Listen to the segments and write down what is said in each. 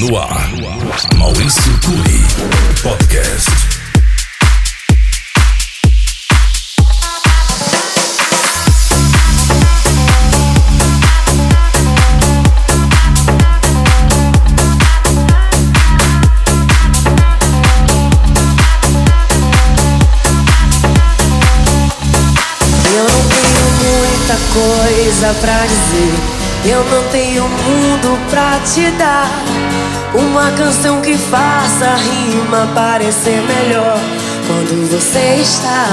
No ar, Maurício Turi, podcast. Eu não tenho muita coisa pra dizer. Eu não tenho mundo pra te dar. Uma canção que faça a rima parecer melhor quando você está.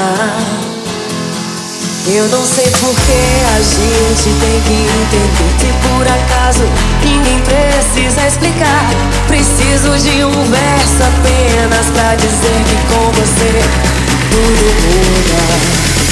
Eu não sei porque a gente tem que entender que por acaso ninguém precisa explicar. Preciso de um verso apenas pra dizer que com você tudo muda.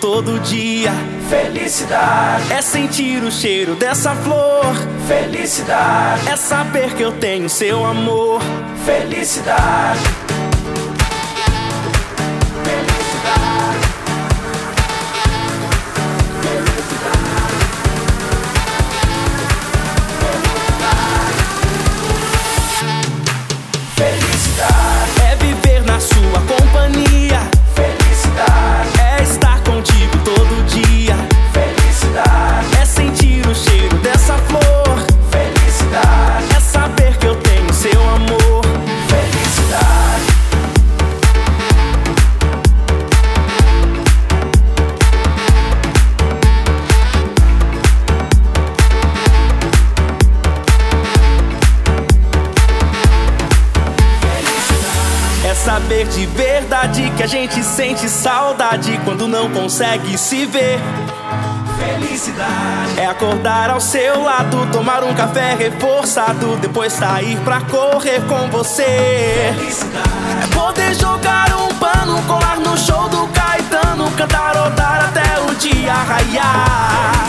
todo dia. Felicidade é sentir o cheiro dessa flor. Felicidade é saber que eu tenho seu amor. Felicidade sente saudade quando não consegue se ver. Felicidade É acordar ao seu lado, tomar um café reforçado, depois sair pra correr com você. Felicidade É poder jogar um pano, colar no show do Caetano, cantarotar até o dia raiar.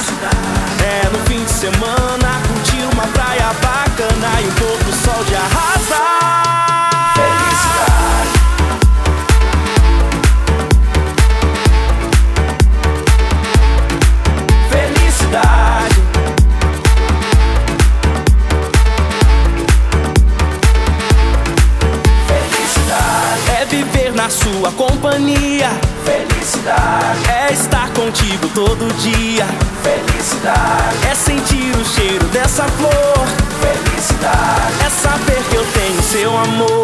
É no fim de semana, curtir uma praia bacana e um pouco sol de arrasar. Sua companhia, Felicidade. É estar contigo todo dia, Felicidade. É sentir o cheiro dessa flor, Felicidade. É saber que eu tenho seu amor,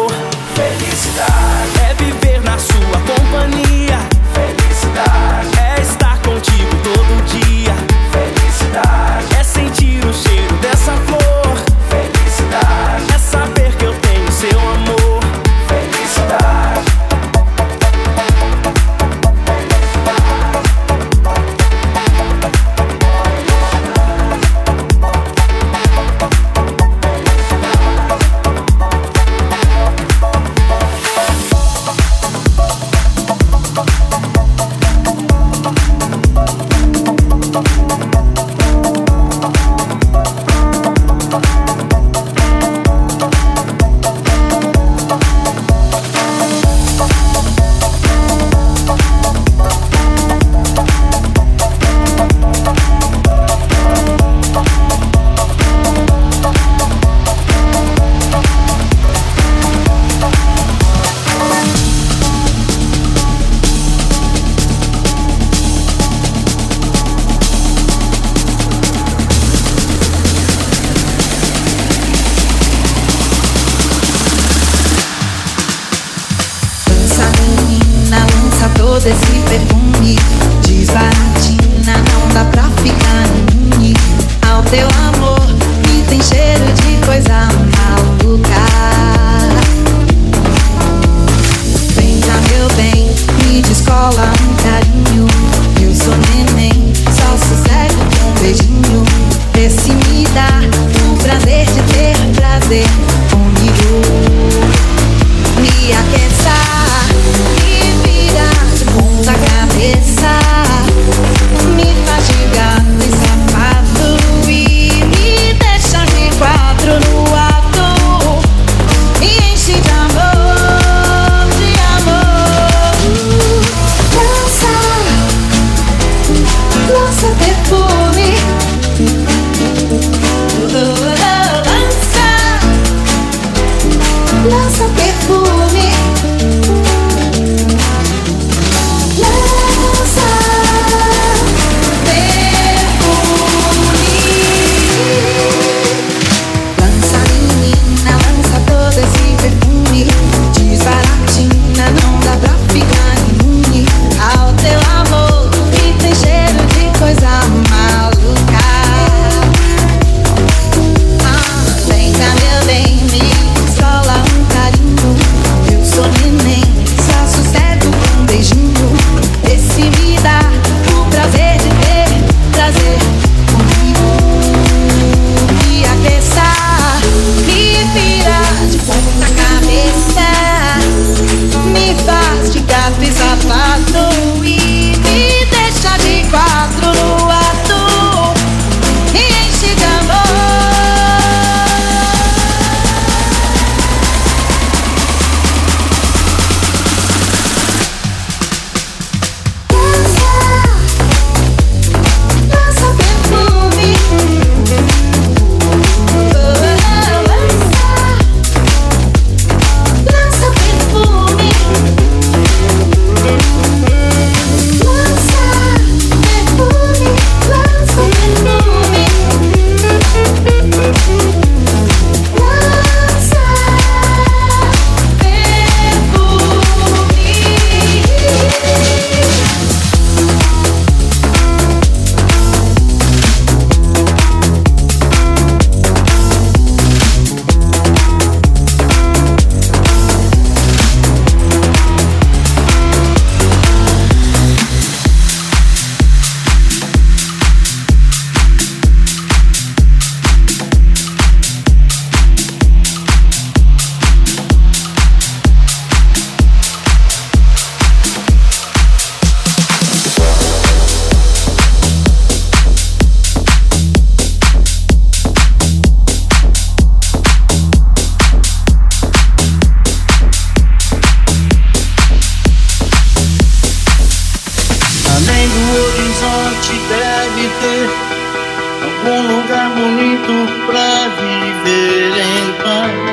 muito pra viver em paz.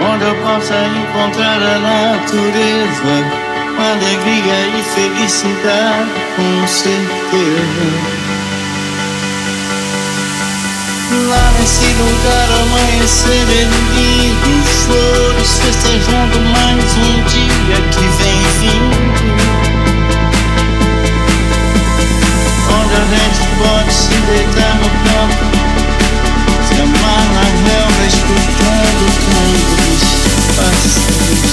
Onde eu possa encontrar a natureza, alegria e felicidade, com certeza. Lá nesse lugar amanhecer erguido, flores festejando mais um dia que vem vindo. Se deitar no campo Se amar na relva escutando o canto dos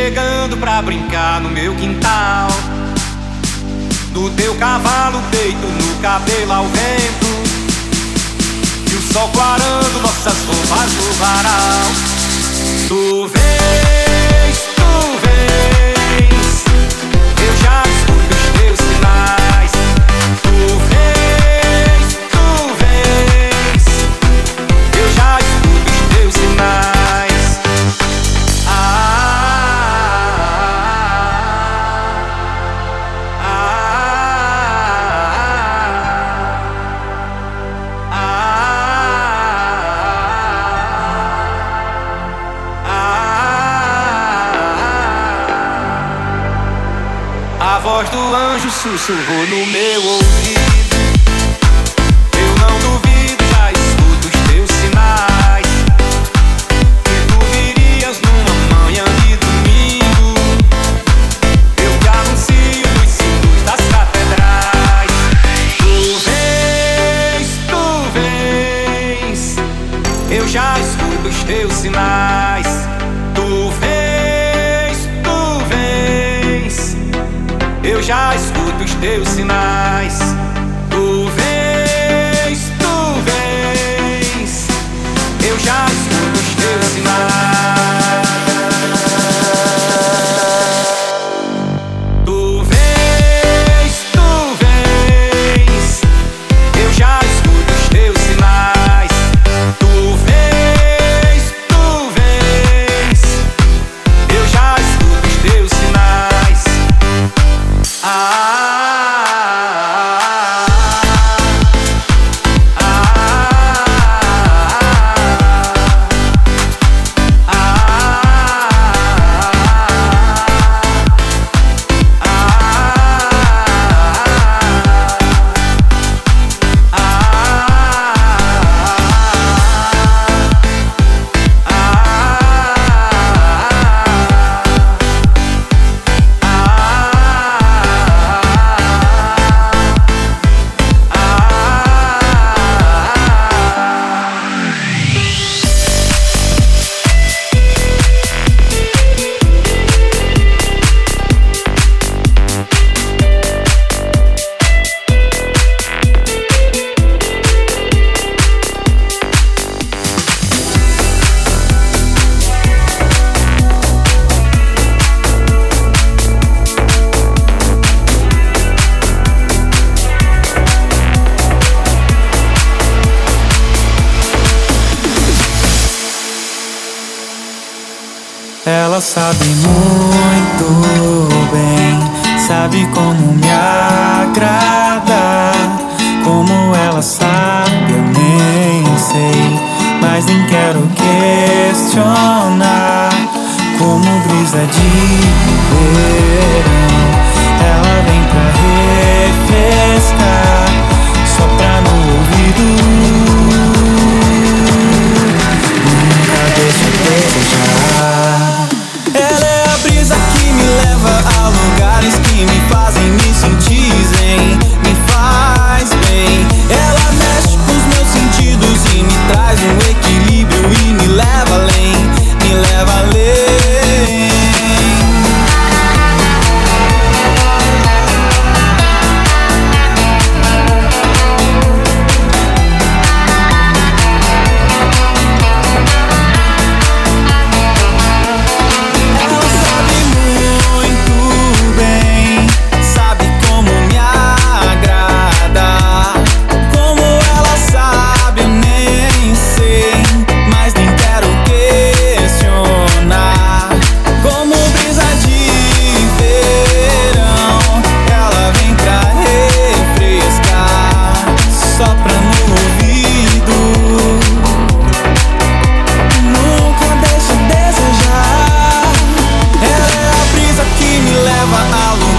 chegando pra brincar no meu quintal. Do teu cavalo deito no cabelo ao vento. E o sol clarando nossas roupas no varal. Tu vês, tu vês. Eu já escuto os teus sinais. Sussurrou no meu ouvido. sabe como me agradar. Como ela sabe, eu nem sei, mas nem quero questionar. Como brisa de verão, ela vem pra refrescar, só pra no ouvido.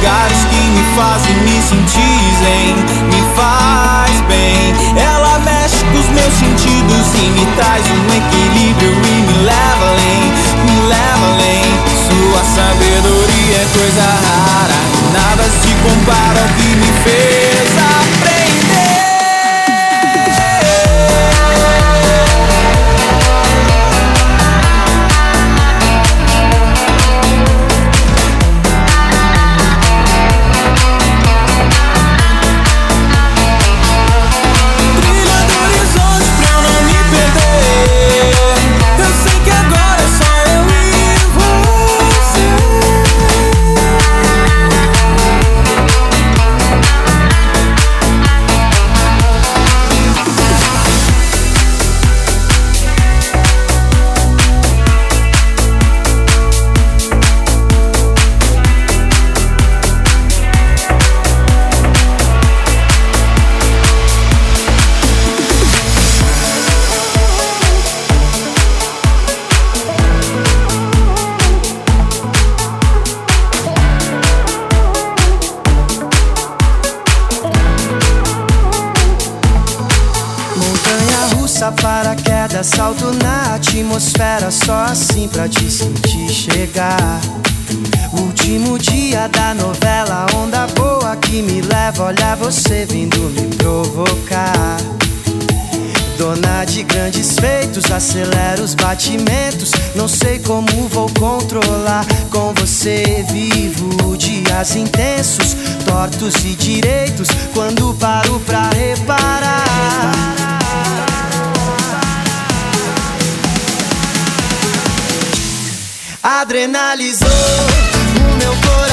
lugares que me fazem me sentir zen, me faz bem. Ela mexe com os meus sentidos e me traz um equilíbrio e me leva além, me leva além. Sua sabedoria é coisa rara, nada se compara ao que me fez. olha olhar você vindo me provocar. Dona de grandes feitos, acelera os batimentos. Não sei como vou controlar. Com você vivo dias intensos, tortos e direitos. Quando paro pra reparar. Adrenalizou o meu coração.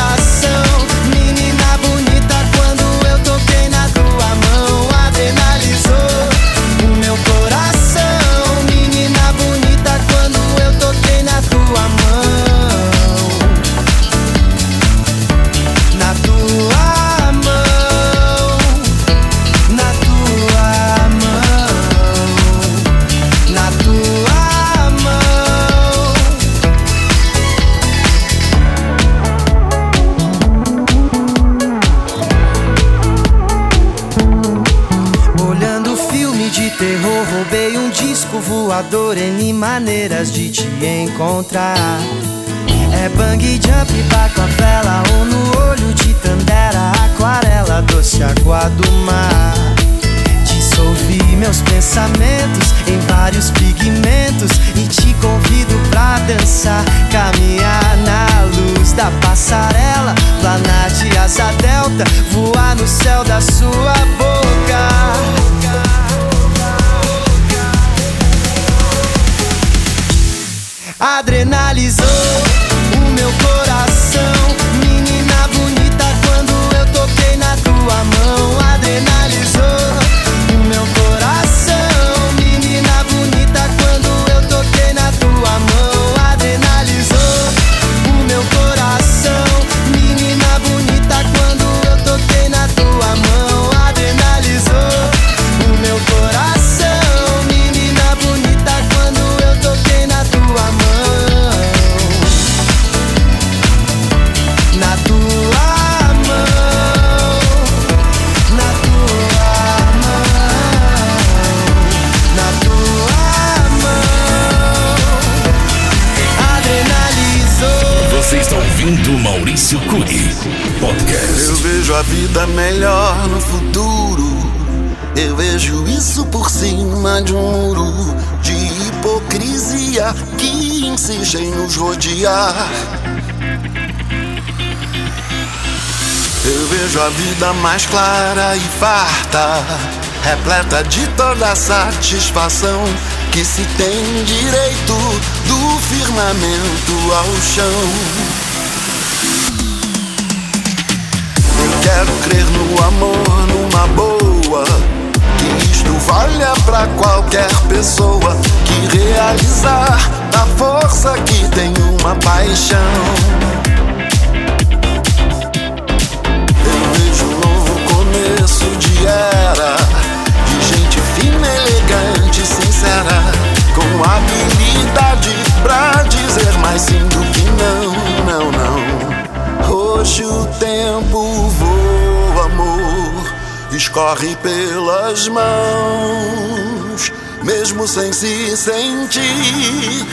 Disco voador N maneiras de te encontrar. É bang jump, baco a vela ou no olho de tandera, aquarela, doce água do mar. Dissolvi meus pensamentos em vários pigmentos e te convido pra dançar, caminhar na luz da passarela, planar de asa delta, voar no céu da sua boca. Adrenalizou o meu coração, A vida melhor no futuro. Eu vejo isso por cima de um muro de hipocrisia que insiste em nos rodear. Eu vejo a vida mais clara e farta, repleta de toda a satisfação que se tem direito do firmamento ao chão. Quero crer no amor, numa boa. Que isto valha pra qualquer pessoa que realizar a força que tem uma paixão. Eu vejo um novo começo de era de gente fina, elegante, sincera, com habilidade pra dizer mais sim do que não, não, não. Hoje o tempo voa, escorre pelas mãos, mesmo sem se sentir.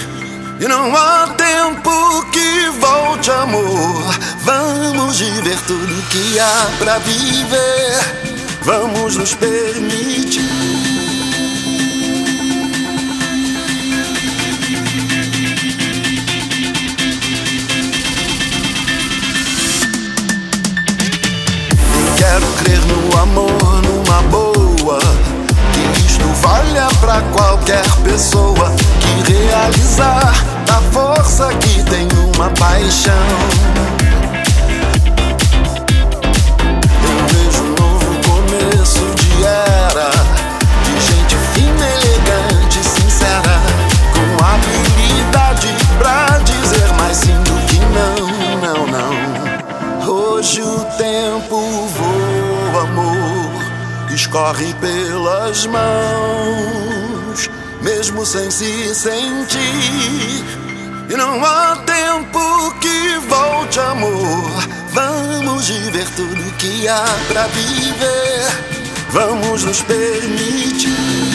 E não há tempo que volte, amor. Vamos viver tudo que há pra viver. Vamos nos permitir. Amor, numa boa. Que isto valha pra qualquer pessoa que realizar a força que tem uma paixão. Eu vejo um novo começo de era escorre pelas mãos, mesmo sem se sentir. E não há tempo que volte, amor. Vamos viver tudo que há pra viver. Vamos nos permitir.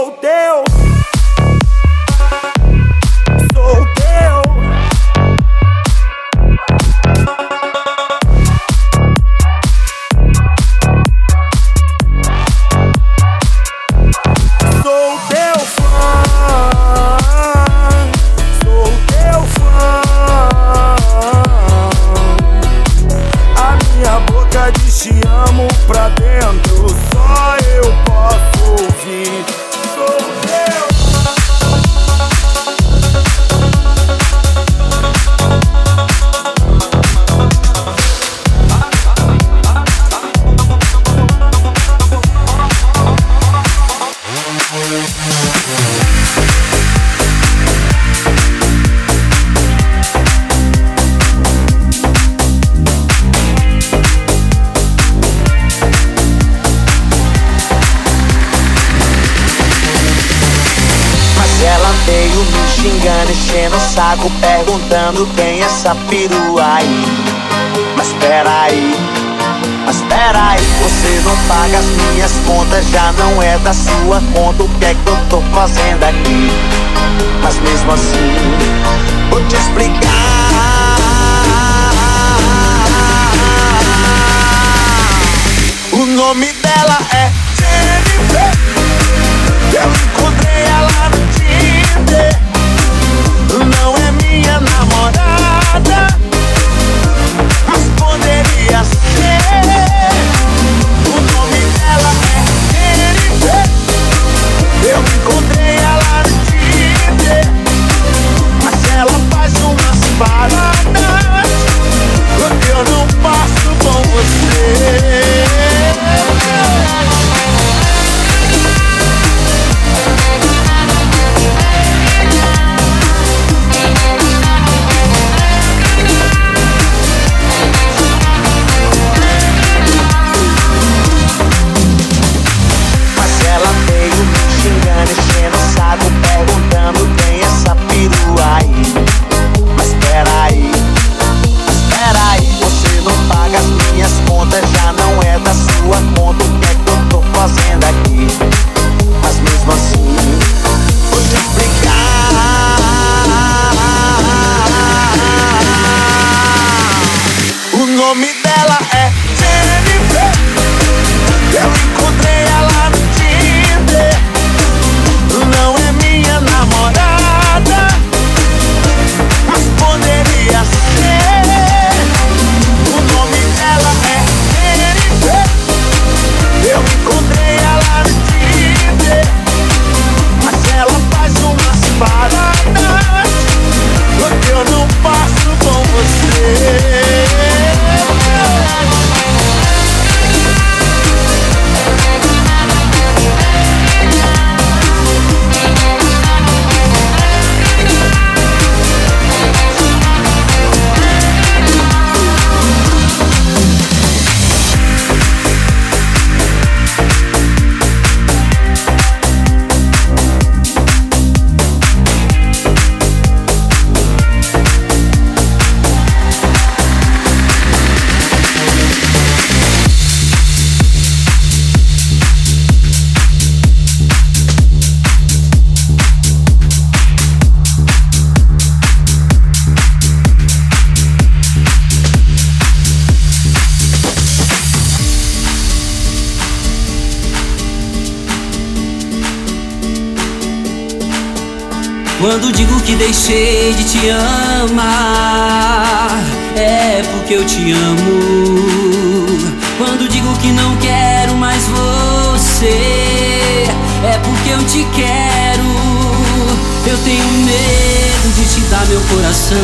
old deixei de te amar é porque eu te amo. Quando digo que não quero mais você, é porque eu te quero. Eu tenho medo de te dar meu coração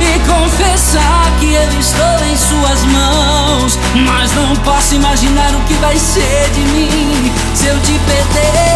e confessar que eu estou em suas mãos. Mas não posso imaginar o que vai ser de mim se eu te perder.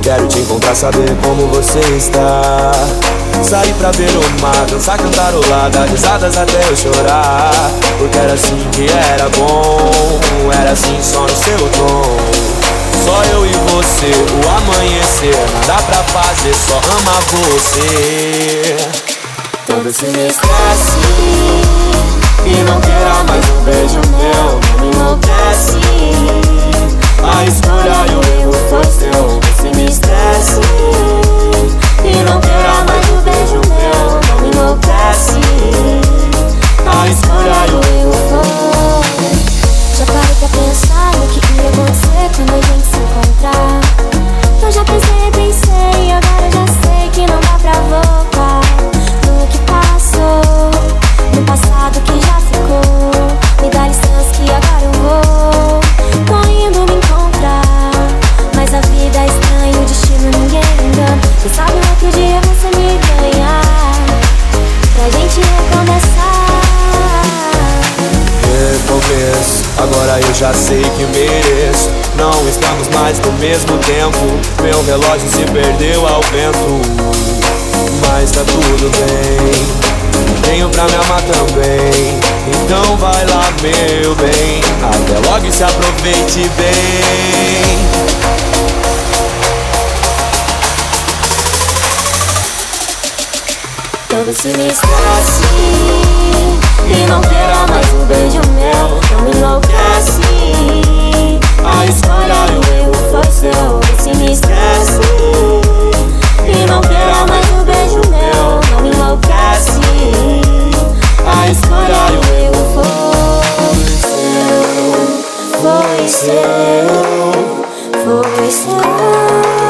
Quero te encontrar, saber como você está. Sair pra ver o mar, dançar, cantarolar, dar risadas até eu chorar. Porque era assim que era bom, era assim só no seu tom. Só eu e você, o amanhecer, nada pra fazer, só amar você. Todo me esquece E não queira mais um beijo meu me enlouquece A escolha e o erro foi seu. Você me esquece E não queira mais um beijo meu Não me enlouquece. A escolha e o erro foi Já parei pra pensar no que ia acontecer Quando a gente se encontrar eu já sei que mereço. Não estamos mais no mesmo tempo. Meu relógio se perdeu ao vento. Mas tá tudo bem. Tenho pra me amar também. Então vai lá, meu bem. Até logo e se aproveite bem. quando se esquece E não terá mais um beijo meu Não me enlouquece A escolha e o erro foi seu se me esquece E não terá mais um beijo meu Não me enlouquece A escolha e o erro foi seu Foi seu Foi seu.